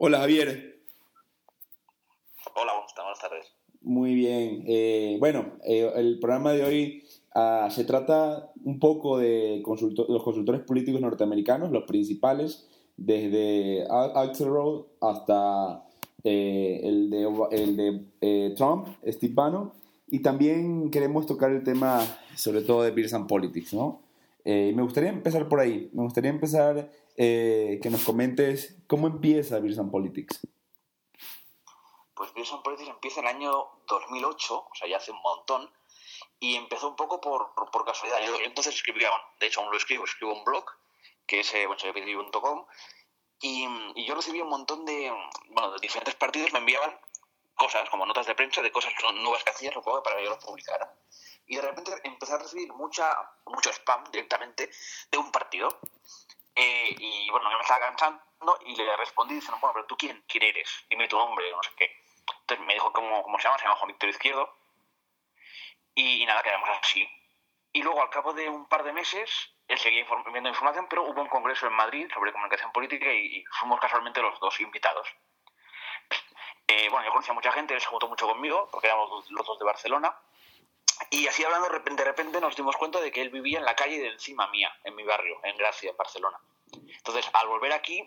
Hola Javier. Hola, buenas tardes. Muy bien. Eh, bueno, eh, el programa de hoy ah, se trata un poco de los consultores políticos norteamericanos, los principales, desde Axelrod hasta eh, el de, el de Trump, Steve Bannon, y también queremos tocar el tema sobre todo de Beers and Politics, ¿no? me gustaría empezar por ahí. Me gustaría empezar eh, que nos comentes cómo empieza Beers Politics. Pues Beers Politics empieza en el año 2008, o sea, ya hace un montón, y empezó un poco por, por casualidad. Yo entonces escribía, bueno, de hecho aún lo escribo, escribo un blog, que es eh, y, y yo recibía un montón de, bueno, de diferentes partidos, me enviaban cosas, como notas de prensa de cosas nuevas que hacían, supongo, para que yo los publicara. Y de repente empecé a recibir mucha, mucho spam directamente de un partido. Eh, y bueno, yo me estaba cansando y le respondí diciendo, bueno, pero tú quién, quién eres, dime tu nombre, no sé qué. Entonces me dijo cómo, cómo se llama, se llama Juan Víctor Izquierdo. Y, nada, quedamos así. Y luego, al cabo de un par de meses, él seguía viendo información, pero hubo un congreso en Madrid sobre comunicación política y, fuimos casualmente los dos invitados. Eh, bueno, yo conocía a mucha gente, él se juntó mucho conmigo, porque éramos los dos de Barcelona. Y así hablando, de repente nos dimos cuenta de que él vivía en la calle de encima mía, en mi barrio, en Gracia, en Barcelona. Entonces, al volver aquí,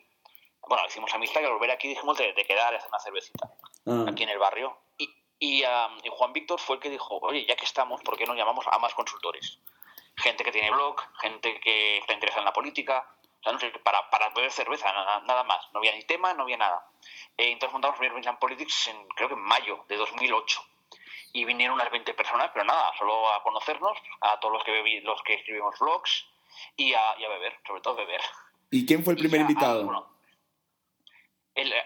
bueno, hicimos amistad y al volver aquí dijimos de, quedar y hacer una cervecita ah. aquí en el barrio. Y, Juan Víctor fue el que dijo, oye, ya que estamos, ¿por qué no llamamos a más consultores? Gente que tiene blog, gente que está interesada en la política, o sea, no sé, para, para beber cerveza, nada, más. No había ni tema, no había nada. Eh, entonces montamos Primer Politics en, creo que en mayo de 2008 y vinieron unas 20 personas, pero nada, solo a conocernos, a todos los que, los que escribimos vlogs y a, beber, sobre todo beber. ¿Y quién fue el primer invitado?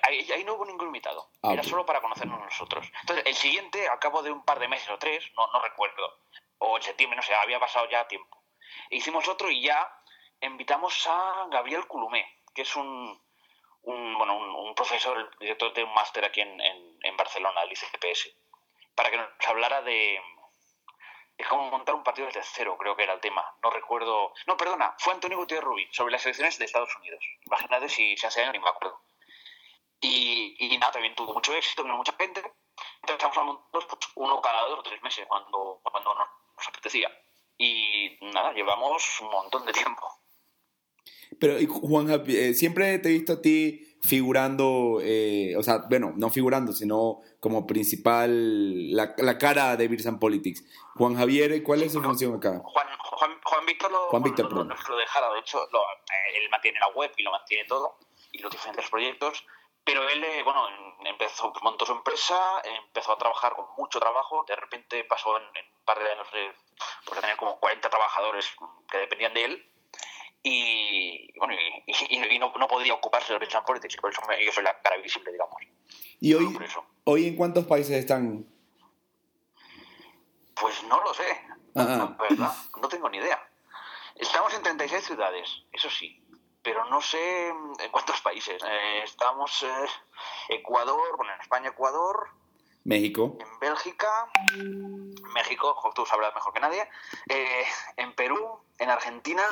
ahí, no hubo ningún invitado, ah, era solo para conocernos nosotros. Entonces, el siguiente, al cabo de un par de meses o tres, no, no recuerdo, o en septiembre, no sé, había pasado ya tiempo. Hicimos otro y ya invitamos a Gabriel Culumé, que es un, un bueno, un, profesor, el director de un máster aquí en, en, en Barcelona, el ICPS para que nos hablara de, cómo montar un partido desde cero, creo que era el tema. No recuerdo. No, perdona, fue Antonio Gutiérrez Rubí sobre las elecciones de Estados Unidos. Imagínate si, se hace años ni me acuerdo. Y, y, nada, también tuvo mucho éxito, vino mucha gente. Entonces estamos hablando pues, uno cada dos o tres meses cuando, cuando nos apetecía. Y nada, llevamos un montón de tiempo. Pero, Juan, eh, siempre te he visto a ti figurando, eh, o sea, bueno, no figurando, sino como principal, la, la cara de Beers Politics. Juan Javier, ¿cuál es su función acá? Juan, Juan, Juan Víctor lo, Juan Víctor, lo, lo, dejado, de hecho, eh, él mantiene la web y lo mantiene todo, y los diferentes proyectos, pero él, eh, bueno, empezó, montó su empresa, empezó a trabajar con mucho trabajo, de repente pasó en, un par de años de, pues, tener como 40 trabajadores que dependían de él, y bueno y, no, no, podría ocuparse de Business Politics, por eso yo soy la cara visible, digamos. ¿Y hoy, hoy en cuántos países están? Pues no lo sé, ah, ah. ¿verdad? No tengo ni idea. Estamos en 36 ciudades, eso sí, pero no sé en cuántos países. Eh, estamos eh, Ecuador, bueno, en España, Ecuador. México. En Bélgica, México, tú sabrás mejor que nadie. Eh, en Perú, en Argentina,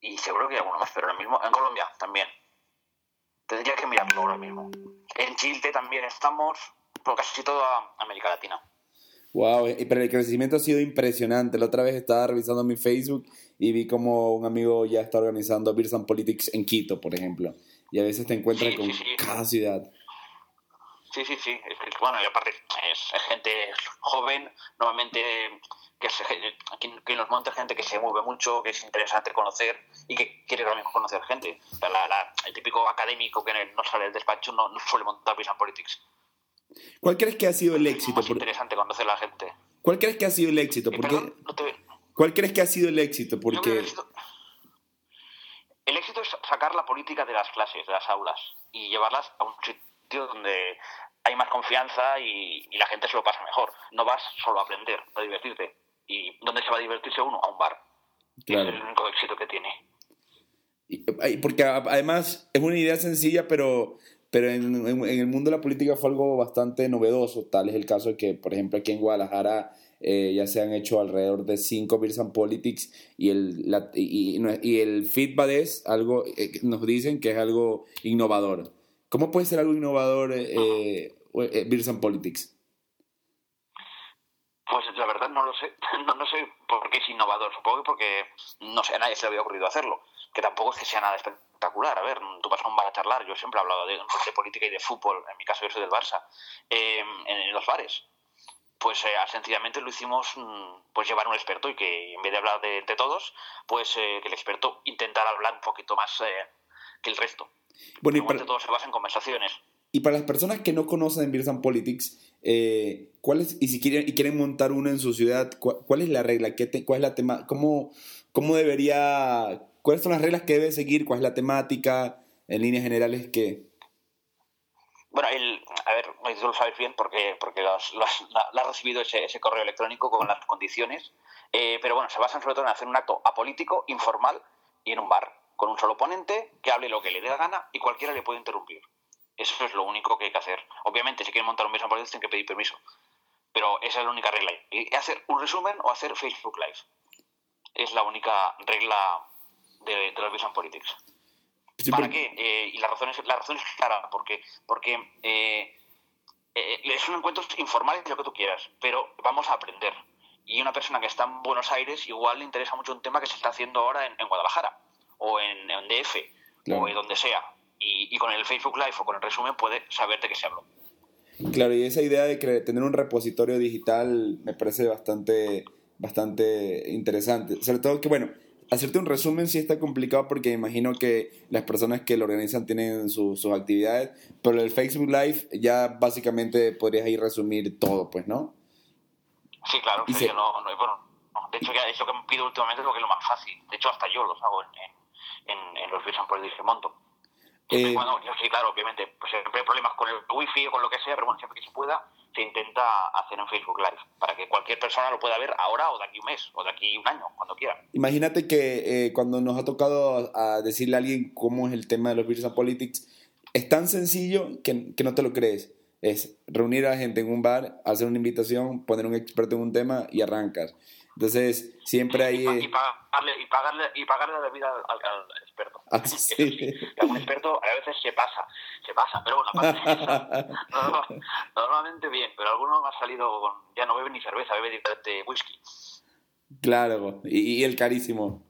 y seguro que hay alguno más, pero ahora mismo en Colombia también. Tendría que mirarlo ahora mismo. En Chile también estamos, por casi toda América Latina. Wow, eh, pero el crecimiento ha sido impresionante. La otra vez estaba revisando mi Facebook y vi como un amigo ya está organizando Beers and Politics en Quito, por ejemplo. Y a veces te encuentras con cada ciudad. Sí, sí, sí. bueno, y aparte es, gente joven, normalmente que, se, que, nos monta gente que se mueve mucho, que es interesante conocer y que quiere también conocer gente. el típico académico que no sale del despacho no, suele montar Business Politics. ¿Cuál crees que ha sido el éxito? Es interesante conocer a la gente. ¿Cuál crees que ha sido el éxito? Eh, Porque... ¿Cuál crees que ha sido el éxito? Porque... El éxito... el éxito es sacar la política de las clases, de las aulas, y llevarlas a un sitio donde hay más confianza y, la gente se lo pasa mejor. No vas solo a aprender, a divertirte. ¿Y dónde se va a divertirse uno? A un bar. Claro. Es el único éxito que tiene. Porque además es una idea sencilla, pero, pero en, el mundo de la política fue algo bastante novedoso. Tal es el caso de que, por ejemplo, aquí en Guadalajara eh, ya se han hecho alrededor de cinco Beers and Politics y el, y, el feedback es algo, eh, nos dicen que es algo innovador. ¿Cómo puede ser algo innovador eh, eh, Politics? Pues la verdad no lo sé. No, no, sé por qué es innovador. Supongo que porque no sé, a nadie se le había ocurrido hacerlo. Que tampoco es que sea nada espectacular. A ver, tú vas a un bar a charlar. Yo siempre he hablado de, política y de fútbol. En mi caso, yo soy del Barça. Em, en, los bares. Pues eh, sencillamente lo hicimos mm, pues llevar un experto y que en vez de hablar de, todos, pues eh, que el experto intentara hablar un poquito más eh, que el resto. Bueno, y para... todo se basa en conversaciones. Y para las personas que no conocen Beers and Politics, eh, ¿cuál es, y si quieren, y quieren montar una en su ciudad, ¿cuál, es la regla? ¿Qué ¿Cuál es la tema? ¿Cómo, ¿Cómo debería, cuáles son las reglas que debe seguir? ¿Cuál es la temática? En líneas generales, ¿qué? Bueno, el, a ver, tú lo sabes bien porque, porque lo has recibido ese, correo electrónico con las condiciones, eh, pero bueno, se basan sobre todo en hacer un acto apolítico, informal y en un bar, con un solo ponente que hable lo que le dé la gana y cualquiera le puede interrumpir. Eso es lo único que hay que hacer. Obviamente, si quieren montar un Business Politics, tienen que pedir permiso. Pero esa es la única regla. Y hacer un resumen o hacer Facebook Live. Es la única regla de, de los Business Politics. ¿Para qué? Eh, y la razón, es, la razón es clara. Porque, porque eh, eh, es un encuentro informal lo que tú quieras. Pero vamos a aprender. Y una persona que está en Buenos Aires igual le interesa mucho un tema que se está haciendo ahora en, Guadalajara. O en, DF. O en donde sea y, con el Facebook Live o con el resumen puede saber de qué se habló. Claro, y esa idea de tener un repositorio digital me parece bastante, bastante interesante. Sobre todo que, bueno, hacerte un resumen sí está complicado porque imagino que las personas que lo organizan tienen sus actividades, pero el Facebook Live ya básicamente podrías ahí resumir todo, pues, ¿no? Sí, claro, no, no, de hecho ya es lo que me pido últimamente es lo que es lo más fácil. De hecho, hasta yo los hago en, en, en los videos por el monto. Eh, bueno, sí, claro, obviamente, pues siempre hay problemas con el wifi o con lo que sea, pero bueno, siempre que se pueda, se intenta hacer en Facebook Live, para que cualquier persona lo pueda ver ahora o de aquí un mes, o de aquí un año, cuando quiera. Imagínate que eh, cuando nos ha tocado a decirle a alguien cómo es el tema de los Business Politics, es tan sencillo que, que no te lo crees. Es reunir a la gente en un bar, hacer una invitación, poner un experto en un tema y arrancas. Entonces, siempre hay... Y, y, pagarle, y, pagarle, y pagarle la vida al, experto. Ah, sí. Un experto a veces se pasa, se pasa, pero bueno, normalmente bien, pero algunos ha salido con, ya no bebe ni cerveza, bebe directamente whisky. Claro, y, el carísimo.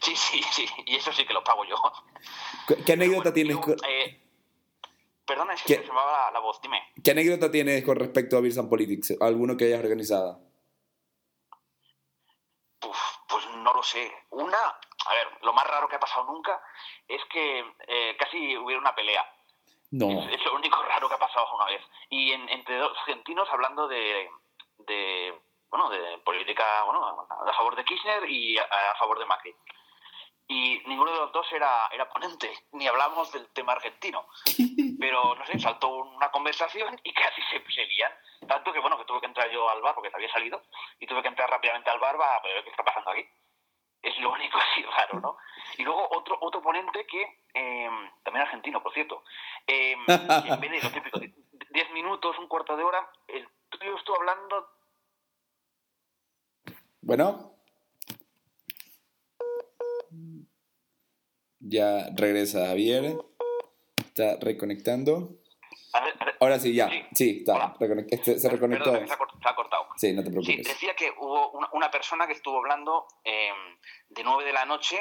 sí, sí, sí, y eso sí que lo pago yo. ¿Qué, anécdota tienes? Eh, perdona, es que se me va la, voz, dime. ¿Qué anécdota tienes con respecto a Beers Politics? ¿Alguno que hayas organizado? No lo sé. Una, a ver, lo más raro que ha pasado nunca es que eh, casi hubiera una pelea. No. Es, lo único raro que ha pasado una vez. Y entre dos argentinos hablando de, de, bueno, de política, bueno, a favor de Kirchner y a, favor de Macri. Y ninguno de los dos era, era ponente, ni hablamos del tema argentino. Pero, no sé, saltó una conversación y casi se, se Tanto que, bueno, que tuve que entrar yo al bar porque había salido y tuve que entrar rápidamente al bar para ver qué está pasando aquí es lo único así raro, ¿no? Y luego otro otro ponente que, eh, también argentino, por cierto, eh, en vez de lo típico, 10 minutos, un cuarto de hora, el tío estuvo hablando... Bueno. Ya regresa Javier. Está reconectando. Ahora sí, ya. Sí, está. Este, se reconectó. se, ha cortado. Sí, no te preocupes. Sí, decía que hubo una, persona que estuvo hablando em, de 9 de la noche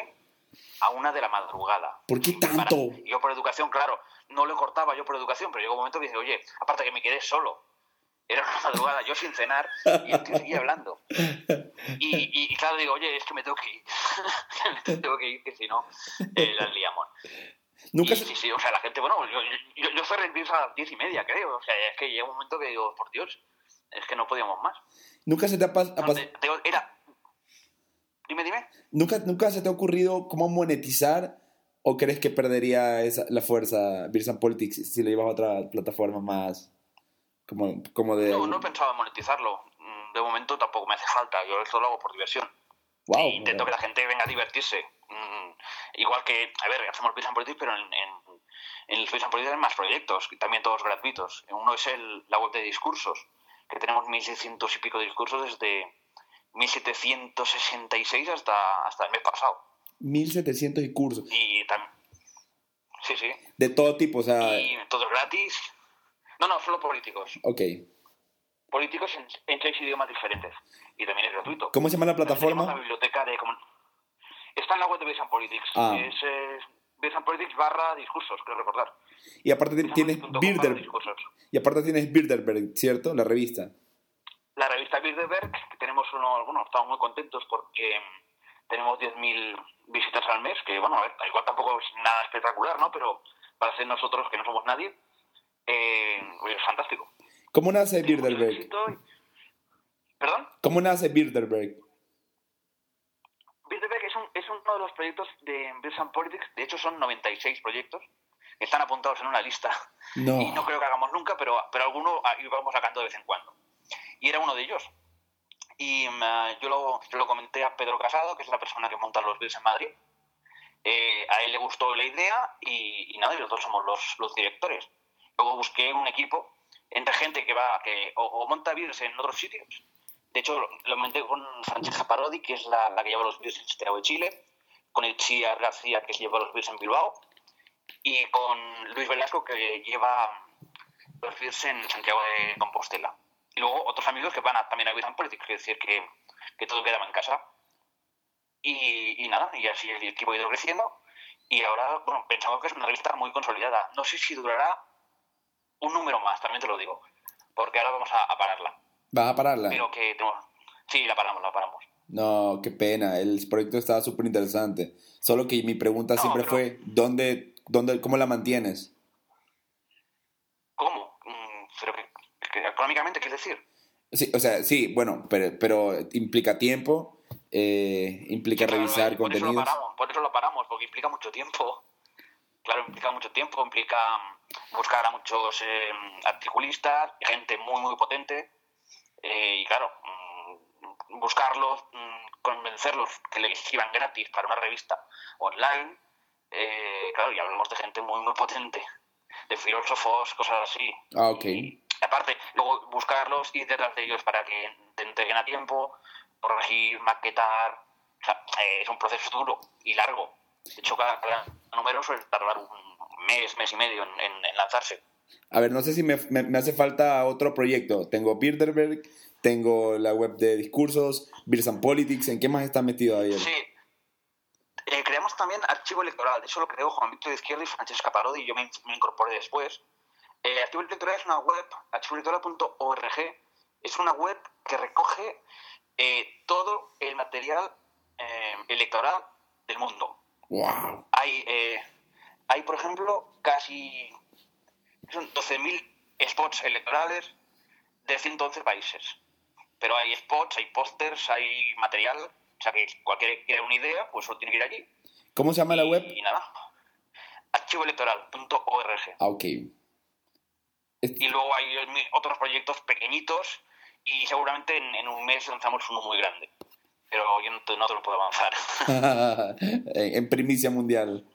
a una de la madrugada. ¿Por qué tanto? yo por educación, claro, no le cortaba yo por educación, pero llegó un momento que dije, oye, aparte que me quedé solo. Era una madrugada, yo sin cenar, y el tío seguía hablando. Y, claro, digo, oye, es que me tengo que ir. tengo que ir, que si no, eh, las liamos. Nunca Sí, sí, o sea, la gente, bueno, yo, yo, yo cerré el a las diez y media, creo. O sea, es que llega un momento que digo, por Dios, es que no podíamos más. ¿Nunca se te ha pasado...? era... Dime, dime. ¿Nunca, ¿Nunca se te ha ocurrido cómo monetizar o crees que perdería esa, la fuerza Virsan Politics si le llevas a otra plataforma más como, como de... No, no he pensado en monetizarlo. Mm, de momento tampoco me hace falta. Yo esto lo hago por diversión. Wow, intento que la gente venga a divertirse. Mm, igual que, a ver, hacemos Virsan Politics, pero en, en, en el Virsan Politics hay más proyectos, también todos gratuitos. Uno es el, la web de discursos que tenemos 1.600 y pico de discursos desde 1766 hasta, hasta el mes pasado. 1.700 discursos. Y Sí, sí. De todo tipo, o sea... Y todo gratis. No, no, solo políticos. Ok. Políticos en, en seis idiomas diferentes. Y también es gratuito. ¿Cómo se llama la plataforma? La biblioteca de... Está en la web de Base Politics. Ah. Es eh, Politics barra discursos, creo recordar. Y aparte tienes Base.com barra Bilderberg. Y aparte tienes Bilderberg, ¿cierto? La revista. La revista Bilderberg, que tenemos uno, bueno, estamos muy contentos porque mm, tenemos 10.000 visitas al mes, que bueno, a ver, igual tampoco es nada espectacular, ¿no? Pero para ser nosotros, que no somos nadie, eh, es fantástico. ¿Cómo nace Bilderberg? ¿Perdón? ¿Cómo nace Bilderberg? Bilderberg es, un- es uno de los proyectos de Bills and Politics, de hecho son 96 proyectos, que están apuntados en una lista No. y no creo que hagamos nunca, pero, pero alguno vamos sacando de vez en cuando. Y era uno de ellos. Y mm, ah, yo, lo, yo lo comenté a Pedro Casado, que es la persona que monta los Bills en Madrid. Eh, a él le gustó la idea y, y nada, y los dos somos los, los directores. Luego busqué un equipo entre gente que va que o, o monta Bills en otros sitios. De hecho, lo, monté con Francesca Parodi, que es la, la que lleva los Bills en Santiago de Chile, con Itziar García, que lleva los Bills en Bilbao, y con Luis Velasco, que lleva los Bills en Santiago de Compostela. Y luego otros amigos que van a- también a and Politics, es decir, que, que todo quedaba en casa. Y, y nada, y así el equipo ha ido creciendo. Y ahora, bueno, pensamos que es una revista muy consolidada. No sé si durará un número más, también te lo digo, porque ahora vamos a, a pararla. ¿Vas a pararla? Pero que. Sí, la paramos, la paramos. No, qué pena. El proyecto estaba súper interesante. Solo que mi pregunta No, siempre pero- fue, ¿dónde, dónde, ¿cómo la mantienes? ¿Cómo? Mm, Pero que, que económicamente, ¿qué es decir? Sí, o sea, sí, bueno, pero, pero implica tiempo, eh, implica Claro, revisar por Eso lo contenidos. paramos, por eso lo paramos, porque implica mucho tiempo. Claro, implica mucho tiempo, implica mm, buscar a muchos eh, articulistas, gente muy, muy potente. eh, y claro, mm, buscarlos, mm, convencerlos que le escriban gratis para una revista online. eh, claro, y hablamos de gente muy, muy potente, de filósofos, cosas así. Ah, ok. Aparte, luego buscarlos y detrás de ellos para que te entreguen a tiempo, corregir, maquetar. O sea, eh, es un proceso duro y largo. De hecho, cada, cada número suele tardar un mes, mes y medio en, en- en lanzarse. A ver, no sé si me, me- me hace falta otro proyecto. Tengo Bilderberg, tengo la web de discursos, Beers and Politics. ¿En qué más está metido ahí? Sí. Eh, creamos también archivo electoral. De hecho, lo creó Juan Víctor Izquierda y Francesca Parodi y yo me, me incorporé después. Eh, archivo electoral es una web, archivoelectoral.org, es una web que recoge eh, todo el material electoral del mundo. ¡Wow! Hay, hay por ejemplo, casi son 12.000 spots electorales de 111 países. Pero hay spots, hay pósters, hay material. O sea que cualquiera que quiera una idea, pues solo tiene que ir allí. ¿Cómo se llama la web? Y nada. Archivoelectoral.org. Ah, ok. Y luego hay otros proyectos pequeñitos y seguramente en, en un mes lanzamos uno muy grande. Pero yo no te, no te lo puedo avanzar. en primicia mundial.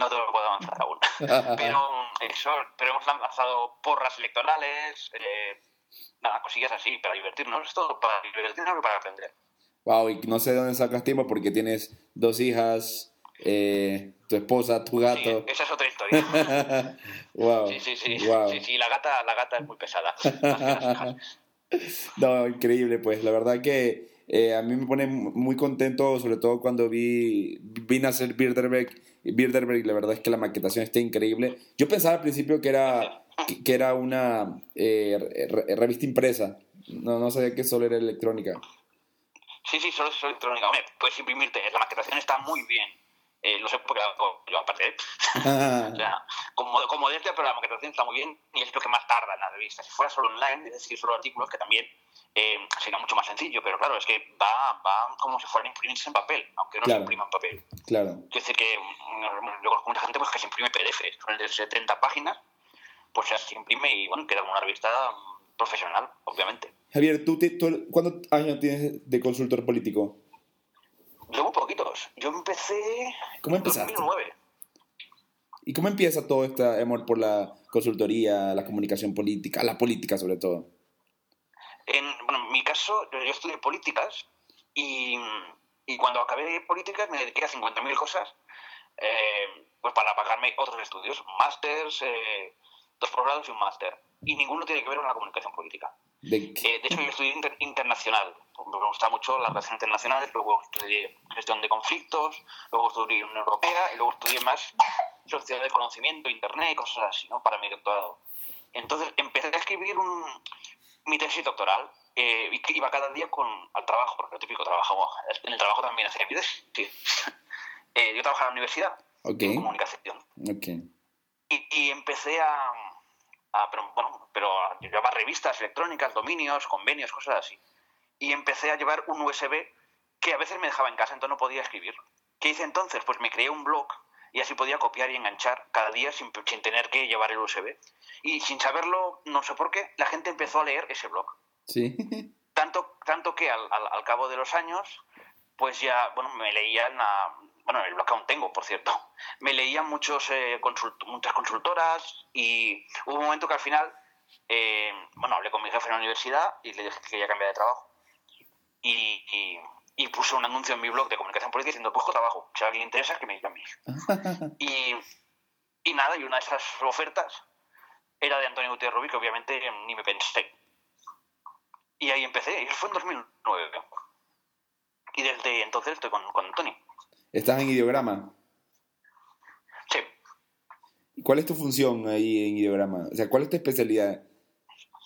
No te lo puedo avanzar aún. pero eso, pero hemos lanzado porras electorales, eh, nada, cosillas así, para divertirnos. Es todo para divertirnos y para aprender. Wow, y no sé de dónde sacas tiempo porque tienes dos hijas, eh, tu esposa, tu Sí, gato. esa es otra historia. wow. Sí, sí, sí. Wow. Sí, sí, la gata, la gata es muy pesada. No, increíble, pues. La verdad que eh, a mí me pone muy contento, sobre todo cuando vi, vi nacer Bilderberg. Bilderberg, la verdad es que la maquetación está increíble. Yo pensaba al principio que era, que, era una eh, re- revista impresa. No, no sabía que solo era electrónica. Sí, sí, solo es electrónica. Hombre, puedes imprimirte. La maquetación está muy bien. Eh, lo sé la hago yo aparte. ¿eh? O sea, como, como desde, pero la maquetación está muy bien y es lo que más tarda en la revista. Si fuera solo online, es decir, solo artículos, que también eh, sería mucho más sencillo, pero claro, es que va, va como si fueran imprimirse en papel, aunque no Claro. se imprima en papel. claro. Quiero decir que mm, yo conozco mucha gente pues, que se imprime PDF, son de 70 páginas, pues se imprime y bueno, queda como una revista mm, profesional, obviamente. Javier, ¿tú, te- tú- ¿cuántos años tienes de consultor político? Yo muy poquitos. Yo empecé ¿Cómo en empezaste? 2009. ¿Y cómo empieza todo este amor por la consultoría, la comunicación política, la política sobre todo? En, bueno, en mi caso, yo estudié políticas y, y cuando acabé políticas me dediqué a 50.000 cosas eh, pues para pagarme otros estudios, másters, eh, dos posgrados y un máster. Y ninguno tiene que ver con la comunicación política. ¿De, Eh, de hecho, yo estudié inter- internacional. Me gusta mucho las relaciones internacionales, luego estudié gestión de conflictos, luego estudié Unión Europea y luego estudié más sociedad de conocimiento, internet y cosas así, ¿no? Para mi doctorado. Entonces empecé a escribir un, mi tesis doctoral eh, y que iba cada día con, al trabajo, porque lo típico trabajo, en el trabajo también hacía mi tesis. sí. Eh, yo trabajaba en la universidad, Ok, en comunicación, ok. y, y empecé a, a- pero, bueno, pero a llevar revistas electrónicas, dominios, convenios, cosas así. Y empecé a llevar un USB que a veces me dejaba en casa, entonces no podía escribir. ¿Qué hice entonces? Pues me creé un blog y así podía copiar y enganchar cada día sin, sin tener que llevar el USB. Y sin saberlo, no sé por qué, la gente empezó a leer ese blog. Sí. Tanto, tanto que al, al, al cabo de los años, pues ya, bueno, me leían a, bueno, el blog aún tengo, por cierto, me leían muchos, eh, consult- muchas consultoras y hubo un momento que al final, eh, bueno, hablé con mi jefe en la universidad y le dije que quería cambiar de trabajo. Y, y, y puse un anuncio en mi blog de comunicación política diciendo, busco trabajo, si a alguien le interesa, que me llame. y, y nada, y una de esas ofertas era de Antonio Gutiérrez Rubí, que obviamente ni me pensé. Y ahí empecé, y eso fue en 2009. Y desde entonces estoy con, con Tony. ¿Estás en ideograma? Sí, ¿Cuál es tu función ahí en ideograma? O sea, ¿cuál es tu especialidad?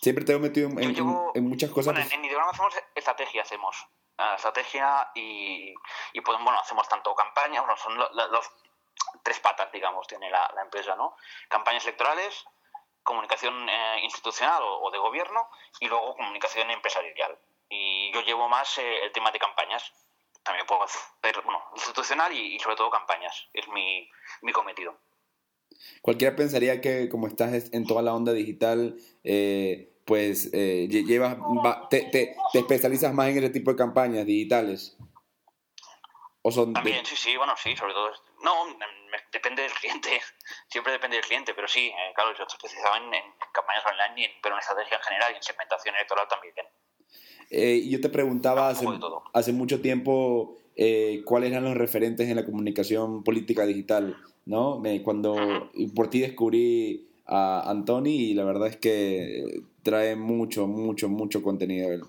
Siempre te he metido en, muchas cosas. Bueno, en, pues- en Ideograma hacemos estrategia, hacemos. Ah, estrategia y, y pues, bueno, hacemos tanto campaña, bueno, son los tres patas, digamos, tiene la, la empresa, ¿no? Campañas electorales, comunicación eh, institucional o, o de gobierno y luego comunicación empresarial. Y yo llevo más eh, el tema de campañas. También puedo hacer, bueno, institucional y, y sobre todo campañas. Es mi, mi cometido. Cualquiera pensaría que como estás es- en toda la onda digital, eh, pues eh, lle- llevas, va- te, te- te especializas más en ese tipo de campañas digitales. O son de- También, sí, sí, bueno, sí, sobre todo. No, me- depende del cliente, siempre depende del cliente, pero sí, eh, claro, yo estoy especializado en, en campañas online, y en- pero en estrategia en general y en segmentación electoral también. Eh, yo te preguntaba Un hace, mucho tiempo eh, cuáles eran los referentes en la comunicación política digital, ¿no? Me- cuando por ti descubrí a Antoni y la verdad es que trae mucho, mucho, mucho contenido él.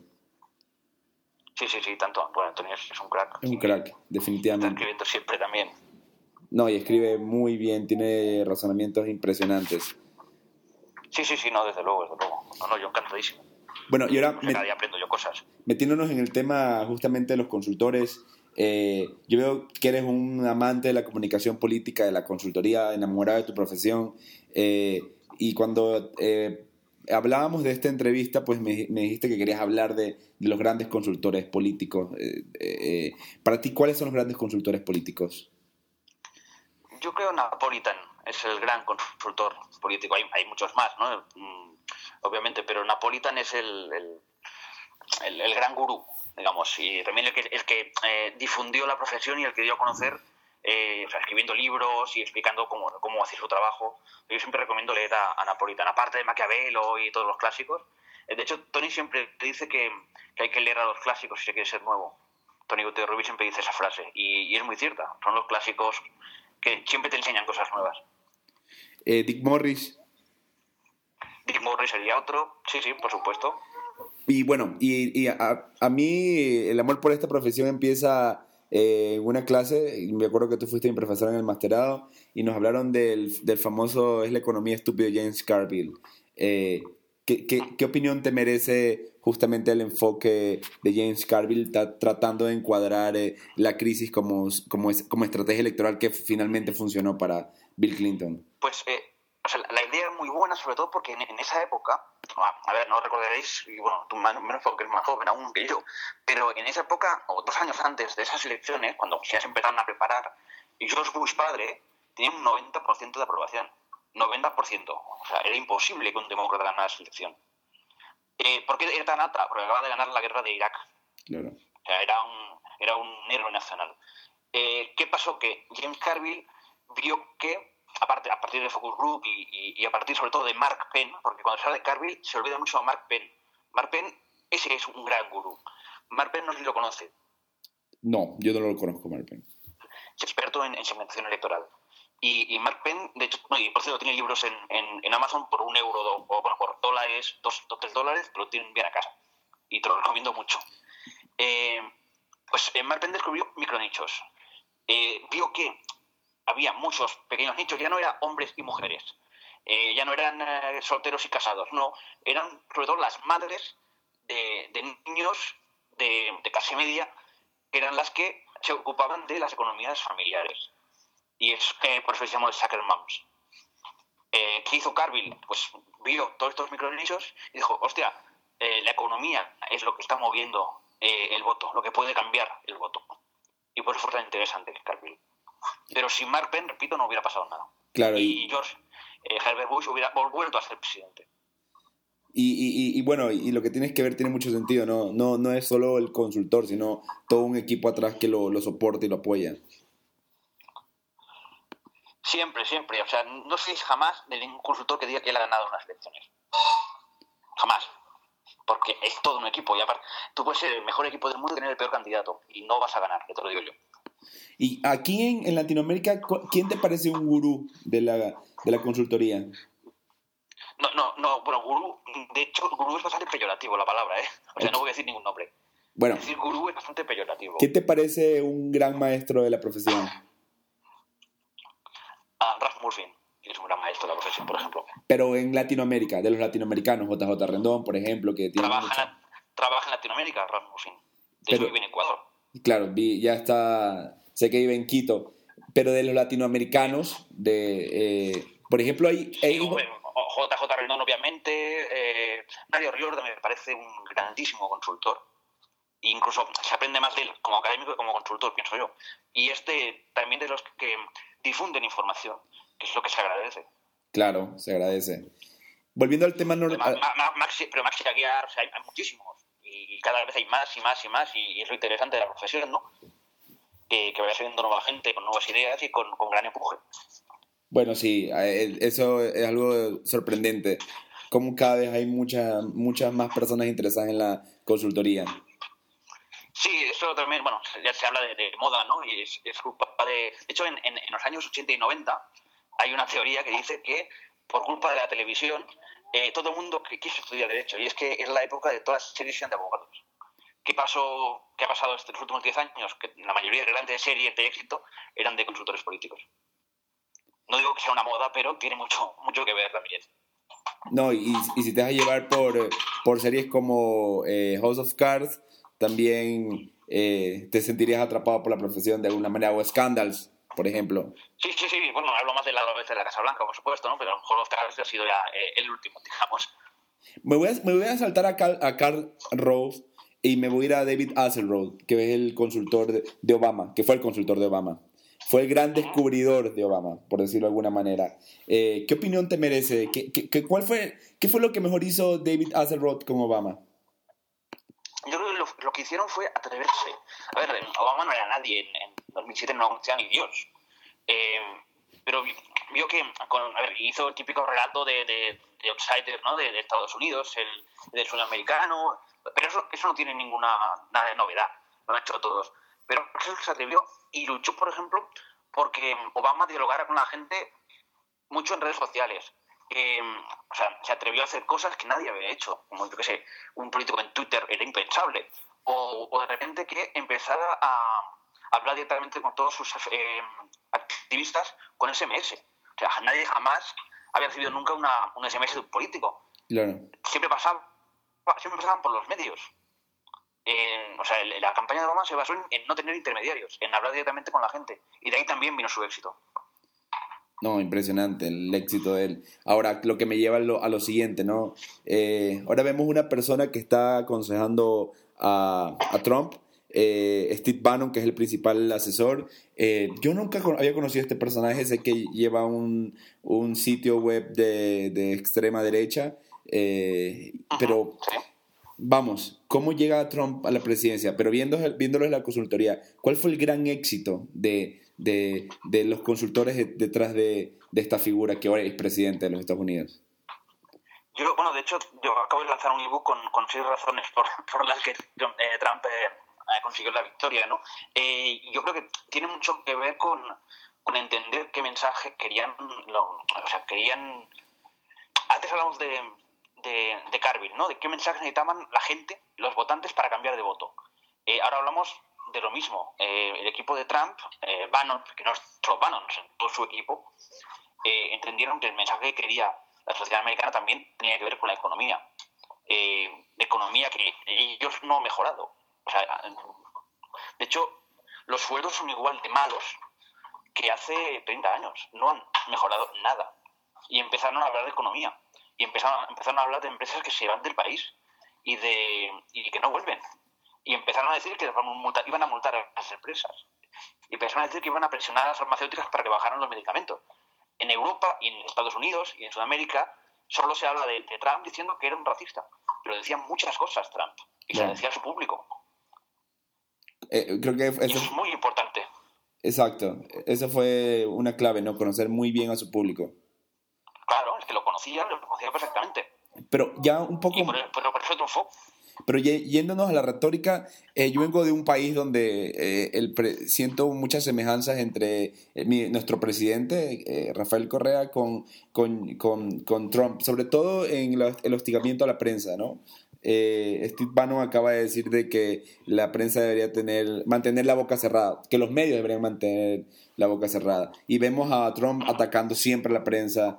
Sí, sí, sí, tanto. Bueno, Antonio es, un crack. Es un crack, Está definitivamente. escribiendo siempre también. No, y escribe muy bien, tiene razonamientos impresionantes. Sí, sí, sí, no, desde luego, desde luego. No, no, yo encantadísimo. Bueno, y ahora cada día aprendo yo cosas. metiéndonos en el tema justamente de los consultores, eh, yo veo que eres un amante de la comunicación política, de la consultoría, enamorado de tu profesión, eh, y cuando eh, hablábamos de esta entrevista, pues me, me dijiste que querías hablar de, de los grandes consultores políticos. Eh, para ti, ¿cuáles son los grandes consultores políticos? Yo creo Napolitan es el gran consultor político. Hay, hay muchos más, ¿no? Obviamente, pero Napolitan es el, el, gran gurú, digamos, y también el que, el que eh, difundió la profesión y el que dio a conocer, eh, escribiendo libros y explicando cómo, cómo hacer su trabajo. Yo siempre recomiendo leer a, Napolitan, aparte de Maquiavelo y todos los clásicos. Eh, De hecho, Tony siempre dice que, que hay que leer a los clásicos si se quiere ser nuevo. Tony Gutiérrez siempre dice esa frase, y, es muy cierta. Son los clásicos que siempre te enseñan cosas nuevas. Dick Morris. Dick Morris sería otro, sí, sí, por supuesto. Y bueno, y, y a, a mí el amor por esta profesión empieza eh, en una clase, me acuerdo que tú fuiste mi profesor en el masterado, y nos hablaron del, del famoso Es la economía estúpida de James Carville. Eh, ¿qué, qué, qué opinión te merece justamente el enfoque de James Carville ta- tratando de encuadrar eh, la crisis como, como, es- como estrategia electoral que finalmente funcionó para Bill Clinton? Pues, eh, o sea, la idea es muy buena, sobre todo porque en, en esa época, ah, a ver, no recordaréis, y bueno, tú más- menos porque eres más joven aún que yo, pero en esa época, o dos años antes de esas elecciones, cuando ya se empezaron a preparar, y George Bush padre tenía un 90% de aprobación. 90%. O sea, era imposible que un demócrata ganara esa elección. Eh, ¿Por qué era tan alta? Porque acaba de ganar la guerra de Irak. Claro. O sea, era un, era un héroe nacional. Eh, ¿Qué pasó? Que James Carville vio que, aparte, a partir de Focus Group y, y- y a partir sobre todo de Mark Penn, porque cuando se habla de Carville se olvida mucho a Mark Penn. Mark Penn, ese es un gran gurú. Mark Penn no sé si lo conoce, No, yo no lo conozco, Marpen. es experto en, en segmentación electoral. Y, Mark Penn, de hecho, y por cierto, tiene libros en, en, Amazon por un euro, o bueno, por dólares, dos o tres dólares, pero lo tienen bien a casa. Y te lo recomiendo mucho. Eh, pues eh, Mark Penn descubrió micronichos. Eh, vio que había muchos pequeños nichos, ya no eran hombres y mujeres, eh, ya no eran solteros y casados, no, eran sobre todo las madres de, niños de, clase media, eran las que se ocupaban de las economías familiares. Y es que por eso se llamó Sucker Moms. Eh, ¿Qué hizo Carville? Pues vio todos estos micronichos y dijo, hostia, eh, la economía es lo que está moviendo eh, el voto, lo que puede cambiar el voto. Y por eso fue tan interesante Carville. Pero sin Mark Penn, repito, no hubiera pasado nada. Claro, y, George Herbert Bush hubiera vuelto a ser presidente. Y, y, bueno, y lo que tienes que ver tiene mucho sentido, ¿no? No, no es solo el consultor, sino todo un equipo atrás que lo, lo soporta y lo apoya. Siempre, siempre. O sea, no sois jamás de ningún consultor que diga que él ha ganado unas elecciones. Jamás. Porque es todo un equipo. Y aparte, tú puedes ser el mejor equipo del mundo y tener el peor candidato. Y no vas a ganar, que te lo digo yo. Y aquí en, en Latinoamérica, ¿quién te parece un gurú de la, de la consultoría? No, no, no. Bueno, gurú, de hecho, gurú es bastante peyorativo la palabra, ¿eh? O sea, no voy a decir ningún nombre. Bueno. Decir gurú es bastante peyorativo. ¿Qué te parece un gran maestro de la profesión? a Ralph Murphy, que es un gran maestro de la profesión, por ejemplo. Pero en Latinoamérica, de los latinoamericanos, JJ Rendón, por ejemplo, que tiene. Trabaja, en, trabaja en Latinoamérica, Ralph Murphy. De hecho, vive en Ecuador. Claro, ya está. Sé que vive en Quito. Pero de los latinoamericanos, de. Eh, por ejemplo, hay. hay... JJ Rendón, obviamente. Eh, Mario Riorda me parece un grandísimo consultor incluso se aprende más de él como académico que como consultor, pienso yo. Y este también de los que difunden información, que es lo que se agradece. Claro, se agradece. Volviendo al tema normal. pero Maxi Aguiar, o sea, hay, muchísimos. Y cada vez hay más y más y más. Y, es lo interesante de la profesión, ¿no? Que, que vaya saliendo nueva gente con nuevas ideas y con, con gran empuje. Bueno, sí, eso es algo sorprendente. Como cada vez hay muchas muchas más personas interesadas en la consultoría. Sí, eso también, bueno, ya se habla de, moda, ¿no? Y es, culpa de... De hecho, en, en, los años 80 y 90 hay una teoría que dice que por culpa de la televisión eh, todo el mundo quiso estudiar Derecho. Y es que es la época de todas las series de abogados. ¿Qué, pasó, ¿Qué ha pasado estos últimos 10 años? Que la mayoría de grandes series de éxito eran de consultores políticos. No digo que sea una moda, pero tiene mucho, mucho que ver también. No, y, y si te vas a llevar por, por series como eh, House of Cards, también eh, te sentirías atrapado por la profesión de alguna manera, o Scandals, por ejemplo. Sí, sí, sí, bueno, hablo más de la de la Casa Blanca, por supuesto, ¿no? pero a lo mejor ha sido ya eh, el último, digamos. Me voy a, me voy a saltar a Carl, a Carl Rose y me voy a ir a David Axelrod, que es el consultor de, Obama, que fue el consultor de Obama. Fue el gran descubridor de Obama, por decirlo de alguna manera. Eh, ¿Qué opinión te merece? ¿Qué, qué, cuál fue, ¿Qué fue lo que mejor hizo David Axelrod con Obama? yo creo que lo, que hicieron fue atreverse. A ver, Obama no era nadie, en, 2007 no conocía ni Dios. Eh, pero vio que, a ver, hizo el típico relato de, de, de outsider, ¿no? De, Estados Unidos, el, del sueño americano, pero eso, eso no tiene ninguna nada de novedad, lo han hecho todos. Pero se atrevió y luchó, por ejemplo, porque Obama dialogara con la gente mucho en redes sociales. Eh, o sea, se atrevió a hacer cosas que nadie había hecho, como yo que sé, un político en Twitter era impensable, o, de repente que empezara a hablar directamente con todos sus eh, activistas con SMS. O sea, nadie jamás había recibido nunca una, un SMS de un político. Siempre, pasaba, siempre pasaban por los medios. o sea, la campaña de Obama se basó en no tener intermediarios, en hablar directamente con la gente. Y de ahí también vino su éxito. No, impresionante el éxito de él. Ahora, lo que me lleva a lo, a lo siguiente, ¿no? Eh, ahora vemos una persona que está aconsejando a, a Trump, eh, Steve Bannon, que es el principal asesor. Eh, yo nunca había conocido a este personaje, sé que lleva un, un sitio web de, de extrema derecha, pero vamos, ¿cómo llega Trump a la presidencia? Pero viendo, viéndolo en la consultoría, ¿cuál fue el gran éxito de de, de los consultores detrás de, de, esta figura que ahora es presidente de los Estados Unidos? Yo, bueno, de hecho, yo acabo de lanzar un ebook con, con seis razones por, por las que eh, Trump eh, consiguió la victoria, ¿no? Eh, yo creo que tiene mucho que ver con, entender qué mensaje querían, o sea, querían... Antes hablamos de, de, Carville, ¿no? De qué mensaje necesitaban la gente, los votantes, para cambiar de voto. Eh, ahora hablamos de lo mismo. Eh, el equipo de Trump, Bannon, que no es solo Bannon, todo su equipo, entendieron que el mensaje que quería la sociedad americana también tenía que ver con la economía. economía que ellos no han mejorado. O sea, de hecho, los sueldos son igual de malos que hace 30 años. No han mejorado nada. Y empezaron a hablar de economía. Y empezaron, empezaron a hablar de empresas que se van del país y, de, y que no vuelven y empezaron a decir que iban a multar a las empresas. Y empezaron a decir que iban a presionar a las farmacéuticas para que bajaran los medicamentos. En Europa y en Estados Unidos y en Sudamérica solo se habla de, Trump diciendo que era un racista. Pero decía muchas cosas Trump. Y se decía a su público. Eh, creo que eso es muy importante. Exacto. Esa fue una clave, ¿no? Conocer muy bien a su público. Claro, es que lo conocía, lo conocía perfectamente. Pero ya un poco... Y por, pero por eso triunfó. Pero yéndonos a la retórica, eh, yo vengo de un país donde eh, el siento muchas semejanzas entre eh, nuestro presidente, Rafael Correa, con, con, con, con, Trump, sobre todo en el hostigamiento a la prensa, ¿no? Steve Bannon acaba de decir de que la prensa debería tener, mantener la boca cerrada, que los medios deberían mantener la boca cerrada. Y vemos a Trump atacando siempre la prensa.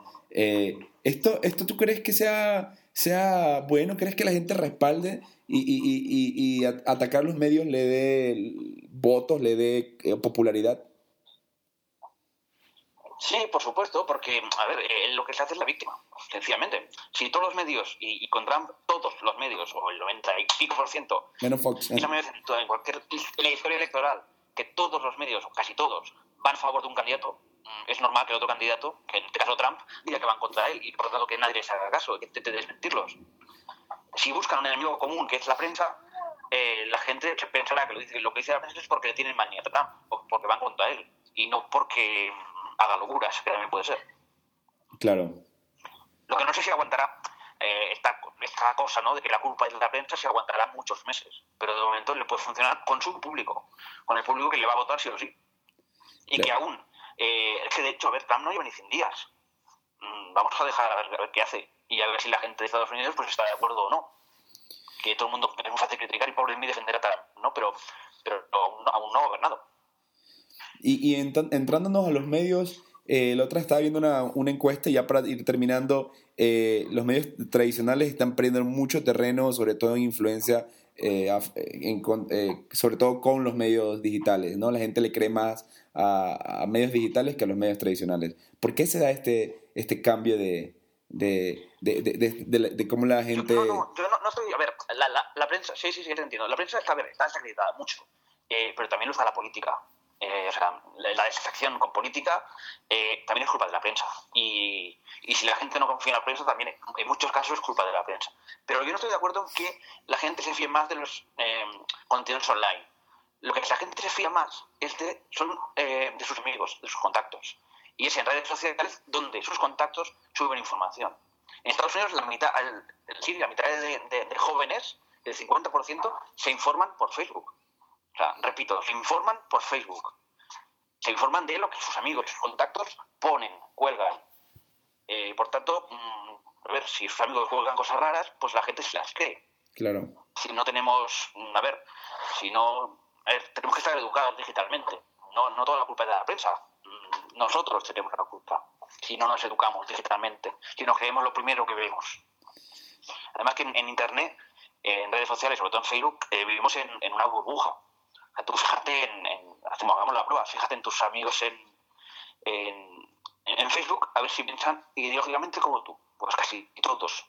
¿esto, ¿Esto tú crees que sea sea bueno? ¿Crees que la gente respalde y, y, y, y atacar los medios le dé votos, le dé eh, popularidad? Sí, por supuesto, porque, a ver, eh, lo que se hace es la víctima, sencillamente. Si todos los medios, y, con Trump todos los medios, o el 90 y pico por ciento, menos Fox, en cualquier en la historia electoral, que todos los medios, o casi todos, van a favor de un candidato, Mm, es normal que el otro candidato, que en este caso Trump, diga que van contra él y por lo tanto que nadie les haga caso, que intente desmentirlos. Si buscan un enemigo común, que es la prensa, eh, la gente pensará que lo, dice, lo que dice la prensa es porque le tienen manía a Trump, o porque van contra él, y no porque haga locuras, que también puede ser. Claro. Lo que no sé si aguantará eh, esta, esta, cosa, ¿no? De que la culpa es de la prensa se aguantará muchos meses, pero de momento le puede funcionar con su público, con el público que le va a votar sí o sí. Y que aún eh, es que de hecho, a ver, Trump no lleva ni 100 días. Mm, vamos a dejar a ver, qué hace y a ver si la gente de Estados Unidos pues está de acuerdo o no. Que todo el mundo es muy fácil criticar y por mí defender a Trump, ¿no? Pero, pero aún, no ha gobernado. Y, y entrándonos a los medios, eh, la otra estaba viendo una, una, encuesta, ya para ir terminando, eh, los medios tradicionales están perdiendo mucho terreno, sobre todo en influencia, eh, en, sobre todo con los medios digitales, ¿no? La gente le cree más a, medios digitales que a los medios tradicionales. ¿Por qué se da este, este cambio de, de, de, de, cómo la gente... Yo, no, yo no, estoy... A ver, la, la, la, prensa, sí, sí, sí, te entiendo. La prensa está, a ver, está desacreditada mucho, eh, pero también lo está la política. Eh, o sea, la, desafección con política eh, también es culpa de la prensa. Y, y, si la gente no confía en la prensa, también en muchos casos es culpa de la prensa. Pero yo no estoy de acuerdo en que la gente se fíe más de los contenidos online lo que la gente se fía más es de, son eh, de sus amigos, de sus contactos. Y es en redes sociales donde sus contactos suben información. En Estados Unidos la mitad, el, la mitad de, jóvenes, el 50%, se informan por Facebook. O sea, repito, se informan por Facebook. Se informan de lo que sus amigos, sus contactos ponen, cuelgan. Eh, por tanto, mm, a ver, si sus amigos cuelgan cosas raras, pues la gente se las cree. Claro. Si no tenemos, mm, a ver, si no tenemos que estar educados digitalmente. No, no toda la culpa es de la prensa. Mm, nosotros tenemos la culpa. Si no nos educamos digitalmente, si nos creemos lo primero que vemos. Además que en, Internet, en redes sociales, sobre todo en Facebook, eh, vivimos en, en, una burbuja. Tú fíjate en, hagamos la prueba, fíjate en tus amigos en, en, Facebook, a ver si piensan ideológicamente como tú. Pues casi todos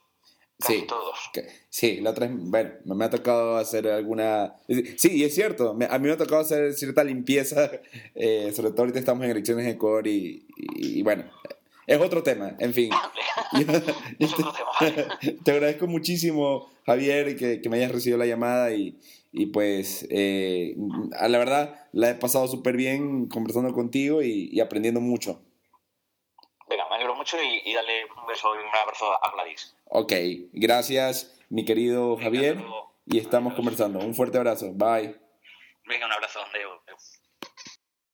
sí, todos. sí, la otra bueno, me ha tocado hacer alguna... Sí, y es cierto, a mí me ha tocado hacer cierta limpieza, eh, sobre todo ahorita estamos en elecciones en Ecuador y, y, bueno, es otro tema, en fin. es otro tema. Te agradezco muchísimo, Javier, que, que me hayas recibido la llamada y, y pues eh, la verdad la he pasado súper bien conversando contigo y, y aprendiendo mucho. Venga, me alegro mucho y, y dale un beso y un abrazo a Gladys. Ok, gracias, mi querido Javier. Y estamos conversando. Un fuerte abrazo. Bye. Venga, un abrazo. Leo.